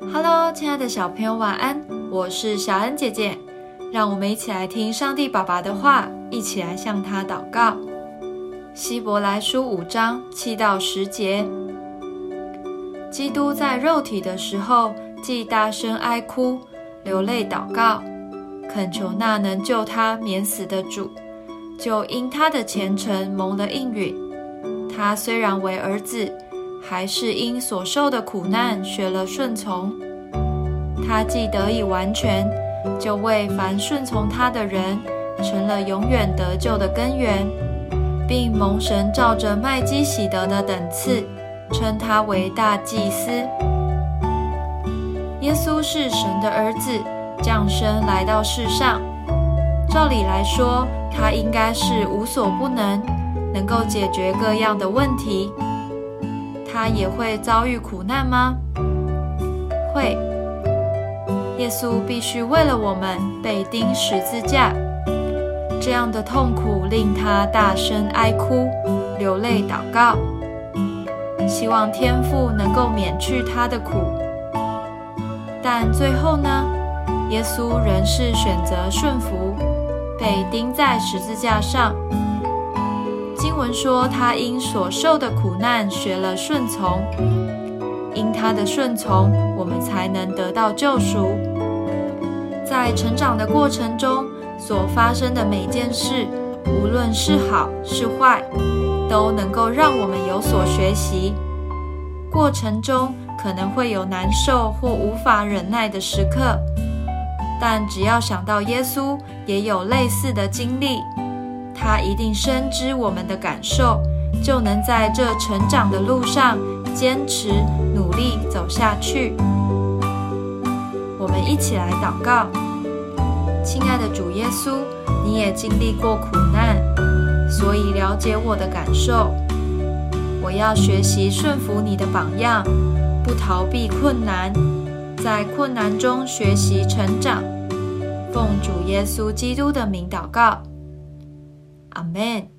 Hello，亲爱的小朋友，晚安！我是小恩姐姐，让我们一起来听上帝爸爸的话，一起来向他祷告。希伯来书五章七到十节，基督在肉体的时候，既大声哀哭、流泪祷告，恳求那能救他免死的主，就因他的虔诚蒙了应允。他虽然为儿子。还是因所受的苦难学了顺从，他既得以完全，就为凡顺从他的人成了永远得救的根源，并蒙神照着麦基喜德的等次，称他为大祭司。耶稣是神的儿子，降生来到世上，照理来说，他应该是无所不能，能够解决各样的问题。他也会遭遇苦难吗？会。耶稣必须为了我们被钉十字架，这样的痛苦令他大声哀哭、流泪祷告，希望天父能够免去他的苦。但最后呢？耶稣仍是选择顺服，被钉在十字架上。经文说，他因所受的苦难学了顺从，因他的顺从，我们才能得到救赎。在成长的过程中所发生的每件事，无论是好是坏，都能够让我们有所学习。过程中可能会有难受或无法忍耐的时刻，但只要想到耶稣也有类似的经历。他一定深知我们的感受，就能在这成长的路上坚持努力走下去。我们一起来祷告，亲爱的主耶稣，你也经历过苦难，所以了解我的感受。我要学习顺服你的榜样，不逃避困难，在困难中学习成长。奉主耶稣基督的名祷告。アメン